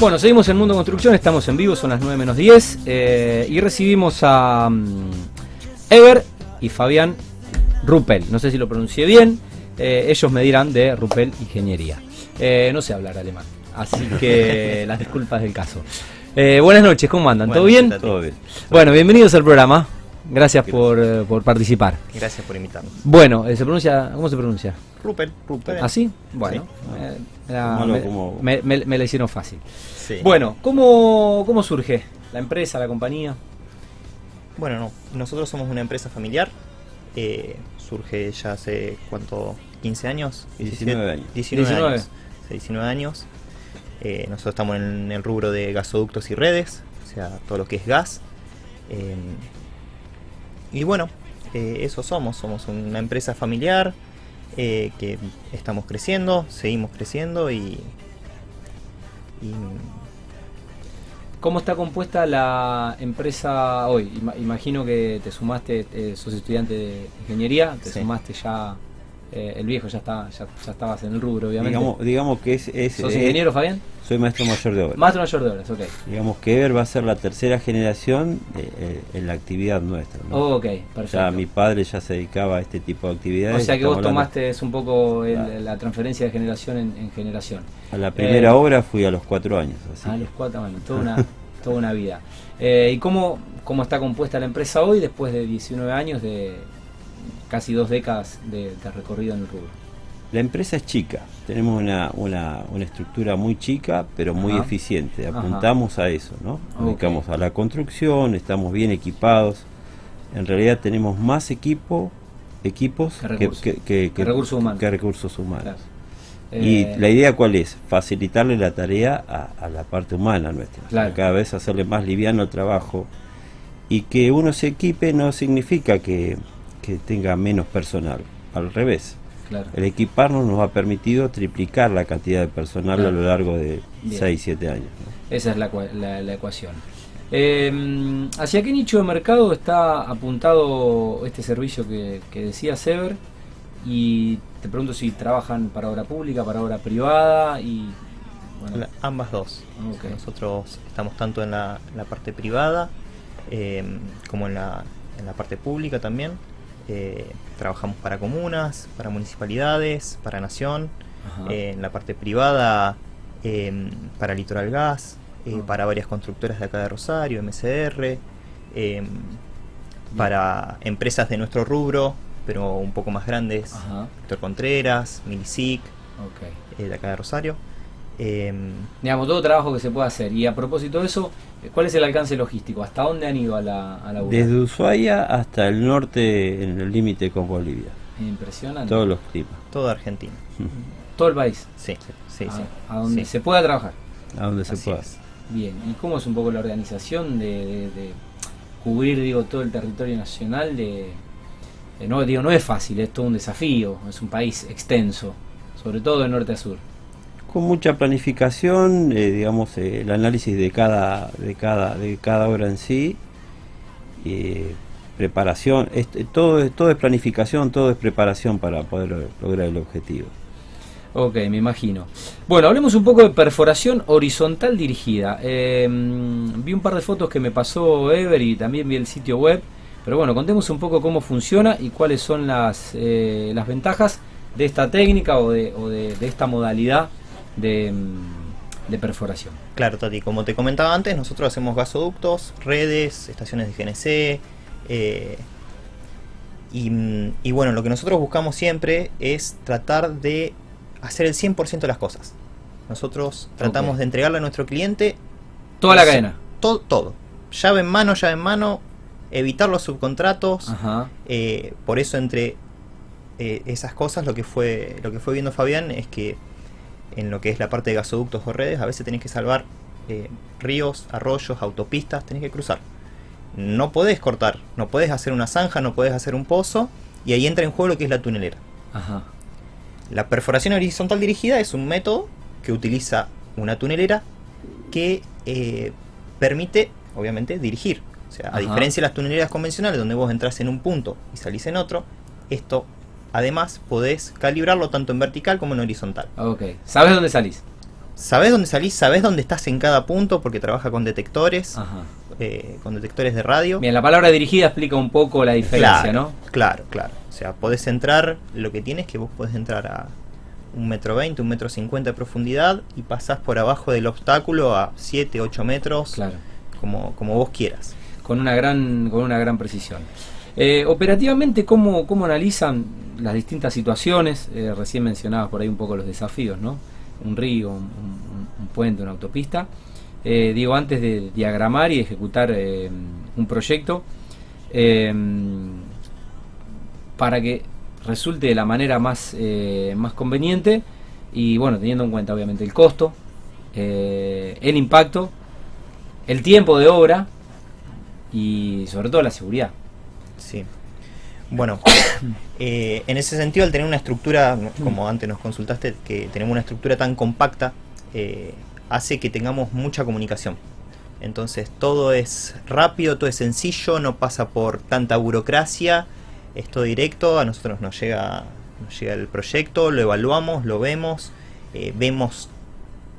Bueno, seguimos en Mundo Construcción, estamos en vivo, son las 9 menos 10 eh, y recibimos a um, Ever y Fabián Ruppel, no sé si lo pronuncié bien, eh, ellos me dirán de Ruppel Ingeniería. Eh, no sé hablar alemán, así que las disculpas del caso. buenas noches, ¿cómo andan? ¿Todo bien? Todo bien. Bueno, bienvenidos al programa. Gracias por, por, participar. Gracias por invitarnos. Bueno, ¿se pronuncia, ¿cómo se pronuncia? Ruppel. Ruppel. ¿Así? Bueno, me, me, la hicieron fácil. Bueno, ¿cómo, ¿cómo surge la empresa, la compañía? Bueno, no, nosotros somos una empresa familiar. Eh, surge ya hace, ¿cuánto? ¿15 años? 19 años. 19, años. 19 años. Eh, nosotros estamos en el rubro de gasoductos y redes, o sea, todo lo que es gas. Eh, y bueno, eso somos, somos una empresa familiar que estamos creciendo, seguimos creciendo y ¿Cómo está compuesta la empresa hoy? Imagino que te sumaste, eh, sos estudiante de ingeniería, te sumaste ya, eh, el viejo ya, está, ya, estabas en el rubro, obviamente. Digamos, que es... es ¿Sos ingeniero, Fabián? Soy maestro mayor de obras. Maestro mayor de obras, ok. Digamos que Ever va a ser la tercera generación eh, en la actividad nuestra. Oh, ok, perfecto. Ya mi padre ya se dedicaba a este tipo de actividades. O sea que vos tomaste un poco la transferencia de generación en, generación. A la primera obra fui a los cuatro años. Así. A los cuatro años, toda una... toda una vida. Eh, ¿Y cómo, cómo está compuesta la empresa hoy después de 19 años de casi dos décadas de, recorrido en el rubro? La empresa es chica, tenemos una, una, una estructura muy chica, pero muy eficiente. Apuntamos a eso, ¿no? Dedicamos a la construcción, estamos bien equipados. En realidad tenemos más equipo, equipos que, recursos humanos. Que recursos humanos. Y eh, la idea cuál es? Facilitarle la tarea a, la parte humana nuestra. cada vez hacerle más liviano el trabajo. Y que uno se equipe no significa que, tenga menos personal. Al revés. El equiparnos nos ha permitido triplicar la cantidad de personal a lo largo de 6, 7 años. Esa es la, la, ecuación. Em, ¿Hacia qué nicho de mercado está apuntado este servicio que, que decía Sever? Y te pregunto si trabajan para obra pública, para obra privada y... Ambas dos. Nosotros estamos tanto en la, parte privada em, como en la, en la parte pública también. Eh, trabajamos para comunas, para municipalidades, para nación. Eh, en la parte privada em, para Litoral Gas, eh, ah. para varias constructoras de acá de Rosario, MCR, para empresas de nuestro rubro, pero un poco más grandes. Héctor Contreras, Milisic, okay. Eh, de acá de Rosario. Em, Digamos, todo trabajo que se puede hacer. Y a propósito de eso, ¿cuál es el alcance logístico? ¿Hasta dónde han ido a la, a Desde Ushuaia hasta el norte, en el límite con Bolivia. Impresionante. Todos los climas. Toda Argentina. Todo el país. Sí, sí, sí. A donde se pueda trabajar. A donde se pueda. Bien. ¿Y cómo es un poco la organización de, de cubrir, digo, todo el territorio nacional de no, digo, no es fácil, es todo un desafío, es un país extenso, sobre todo de norte a sur. Con mucha planificación, eh, digamos, eh, el análisis de cada, de cada, de cada obra en sí, preparación, todo, todo es planificación, todo es preparación para poder lograr el objetivo. Ok, me imagino. Bueno, hablemos un poco de perforación horizontal dirigida. vi un par de fotos que me pasó Ever y también vi el sitio web. Pero bueno, contemos un poco cómo funciona y cuáles son las, eh, las ventajas de esta técnica o de, o de, esta modalidad de, mm, de, perforación. Claro, Tati, como te comentaba antes, nosotros hacemos gasoductos, redes, estaciones de GNC. Eh, y, y, bueno, lo que nosotros buscamos siempre es tratar de hacer el 100% de las cosas. Nosotros tratamos de entregarle a nuestro cliente... Toda la cadena. Todo, todo. Llave en mano, llave en mano, evitar los subcontratos. Eh, por eso entre eh, esas cosas lo que fue lo que fue viendo Fabián es que en lo que es la parte de gasoductos o redes a veces tenés que salvar eh, ríos, arroyos, autopistas, tenés que cruzar. No podés cortar, no podés hacer una zanja, no podés hacer un pozo y ahí entra en juego lo que es la tunelera. La perforación horizontal dirigida es un método que utiliza una tunelera que permite, obviamente, dirigir a diferencia de las tuneleras convencionales donde vos entras en un punto y salís en otro, esto además podés calibrarlo tanto en vertical como en horizontal. Ok. ¿Sabes dónde salís? sabés dónde salís, sabés dónde estás en cada punto porque trabaja con detectores, eh, con detectores de radio. Bien, la palabra dirigida explica un poco la diferencia, ¿no? Claro, claro. O sea, podés entrar, lo que tienes es que vos podés entrar a un metro veinte, un metro cincuenta de profundidad y pasás por abajo del obstáculo a 7, 8 metros, claro. como, como vos quieras. Con una gran, con una gran precisión. Eh, operativamente, ¿cómo, ¿cómo analizan las distintas situaciones? Eh, recién mencionabas por ahí un poco los desafíos, ¿no? Un río, un, puente, una autopista. Eh, digo, antes de diagramar y ejecutar un proyecto, para que resulte de la manera más, más conveniente y, bueno, teniendo en cuenta obviamente el costo, el impacto, el tiempo de obra y sobre todo la seguridad. Sí. Bueno, eh, en ese sentido, al tener una estructura, como antes nos consultaste, que tenemos una estructura tan compacta, eh, hace que tengamos mucha comunicación. Entonces todo es rápido, todo es sencillo, no pasa por tanta burocracia, es todo directo, a nosotros nos llega, nos llega el proyecto, lo evaluamos, lo vemos, eh, vemos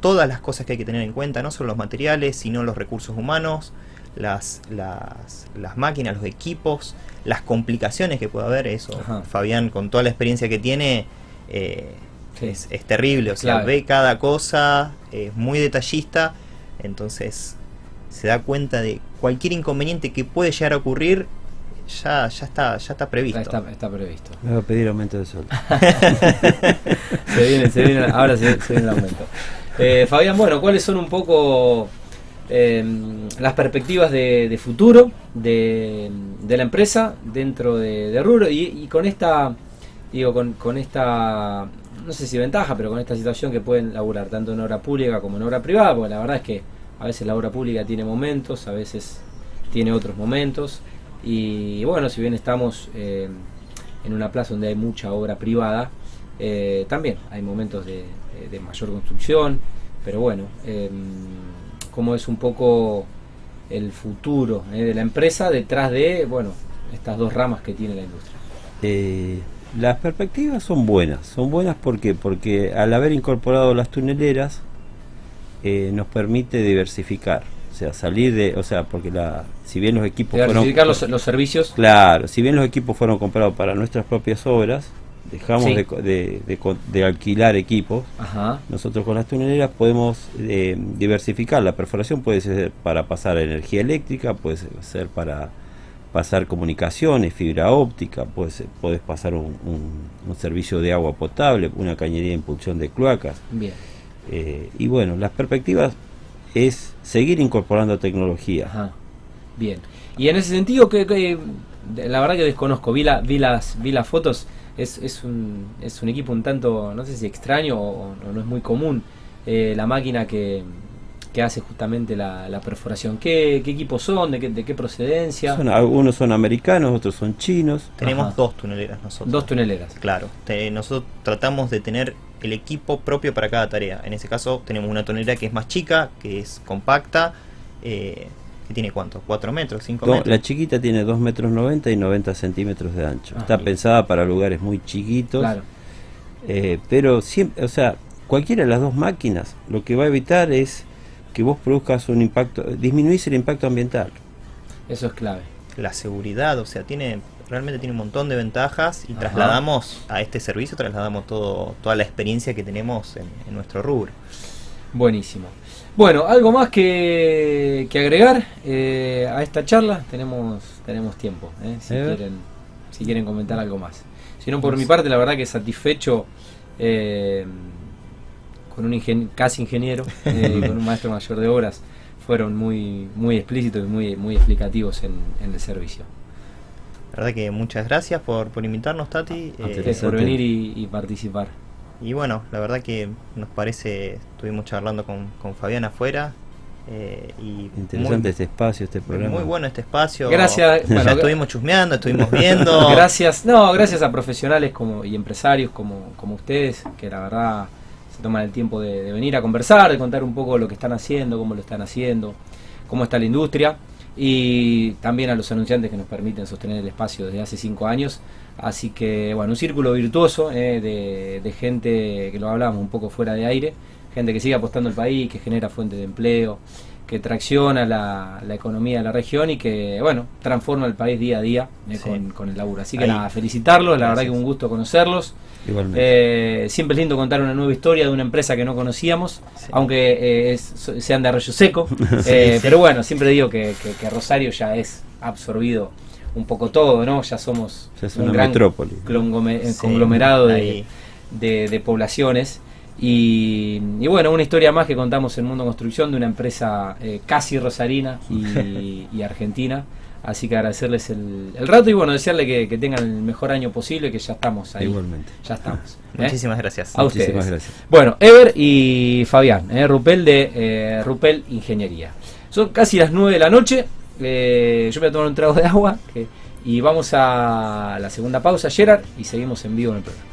todas las cosas que hay que tener en cuenta, no solo los materiales, sino los recursos humanos, las, las, las máquinas, los equipos, las complicaciones que puede haber, eso Fabián con toda la experiencia que tiene eh, es, terrible, o sea, ve cada cosa, es muy detallista, entonces se da cuenta de cualquier inconveniente que puede llegar a ocurrir, ya, ya está, ya está previsto. Está, está previsto. Me voy a pedir aumento de sueldo. se viene, se viene, ahora se, viene el aumento. Eh, Fabián, bueno, ¿cuáles son un poco Em, las perspectivas de, futuro de, la empresa dentro de, Rubro y, con esta, digo, con, esta, no sé si ventaja, pero con esta situación que pueden laburar tanto en obra pública como en obra privada, porque la verdad es que a veces la obra pública tiene momentos, a veces tiene otros momentos. Y bueno, si bien estamos eh, en una plaza donde hay mucha obra privada, eh, también hay momentos de, mayor construcción, pero bueno, em, cómo es un poco el futuro eh, de la empresa detrás de bueno estas dos ramas que tiene la industria. Eh, las perspectivas son buenas, son buenas porque porque al haber incorporado las tuneleras eh, nos permite diversificar, o sea salir de, o sea porque la si bien los equipos diversificar los, los servicios, claro, si bien los equipos fueron comprados para nuestras propias obras, dejamos de, alquilar equipos, nosotros con las tuneleras podemos eh, diversificar. La perforación puede ser para pasar energía eléctrica, puede ser para pasar comunicaciones, fibra óptica, puedes, puedes pasar un, servicio de agua potable, una cañería de impulsión de cloacas. Bien. Eh, y bueno, las perspectivas es seguir incorporando tecnología. Bien. Y en ese sentido, que, la verdad que desconozco, vi, vi, las, vi las fotos es, es, un, es un equipo un tanto, no sé si extraño o, no es muy común, eh, la máquina que, que hace justamente la, perforación. ¿Qué, equipos son? ¿De qué, de qué procedencia? Son, algunos son americanos, otros son chinos. Tenemos dos tuneleras nosotros. Dos tuneleras. Claro. nosotros tratamos de tener el equipo propio para cada tarea. En ese caso tenemos una tonelera que es más chica, que es compacta. Eh, tiene cuánto? ¿4 metros? ¿5 metros? La chiquita tiene 2 metros 90 y 90 centímetros de ancho. Está pensada para lugares muy chiquitos. Claro. Eh, pero siempre, o sea, cualquiera de las dos máquinas lo que va a evitar es que vos produzcas un impacto, disminuís el impacto ambiental. Eso es clave. La seguridad, o sea, tiene realmente tiene un montón de ventajas y trasladamos a este servicio, trasladamos todo, toda la experiencia que tenemos en, en nuestro rubro. Buenísimo. Bueno, algo más que, agregar eh, a esta charla. Tenemos tenemos tiempo, eh, si, quieren, si quieren comentar algo más. Si no, por mi parte, la verdad que satisfecho eh, con un casi ingeniero, con un maestro mayor de obras. Fueron muy muy explícitos y muy, muy explicativos en, el servicio. La verdad que muchas gracias por, por invitarnos, Tati. por venir y participar. Y bueno, la verdad que nos parece, estuvimos charlando con, con Fabián afuera. Eh, y Interesante este espacio, este programa. Muy bueno este espacio. Gracias. Bueno, estuvimos chusmeando, estuvimos viendo. gracias, no, gracias a profesionales como y empresarios como, como ustedes, que la verdad se toman el tiempo de, venir a conversar, de contar un poco lo que están haciendo, cómo lo están haciendo, cómo está la industria y también a los anunciantes que nos permiten sostener el espacio desde hace cinco años. Así que, bueno, un círculo virtuoso eh, de, gente que lo hablábamos un poco fuera de aire, gente que sigue apostando al país, que genera fuentes de empleo, que tracciona la, economía de la región y que, bueno, transforma el país día a día eh, con, el laburo. Así que nada, felicitarlos, la verdad que un gusto conocerlos. Eh, siempre es lindo contar una nueva historia de una empresa que no conocíamos, aunque eh, sean de Arroyo Seco. pero bueno, siempre digo que, Rosario ya es absorbido un poco todo, ¿no? Ya somos un gran conglomerado de, de poblaciones. Y, bueno, una historia más que contamos en Mundo Construcción de una empresa eh, casi rosarina y, argentina. Así que agradecerles el, rato y bueno, desearle que, tengan el mejor año posible, que ya estamos ahí. Igualmente. Ya estamos. ¿eh? Muchísimas gracias. A ustedes. gracias. Bueno, Ever y Fabián, ¿eh? Rupel de Rupel Ingeniería. Son casi las 9 de la noche. yo voy a tomar un trago de agua y vamos a la segunda pausa, Gerard, y seguimos en vivo en el programa.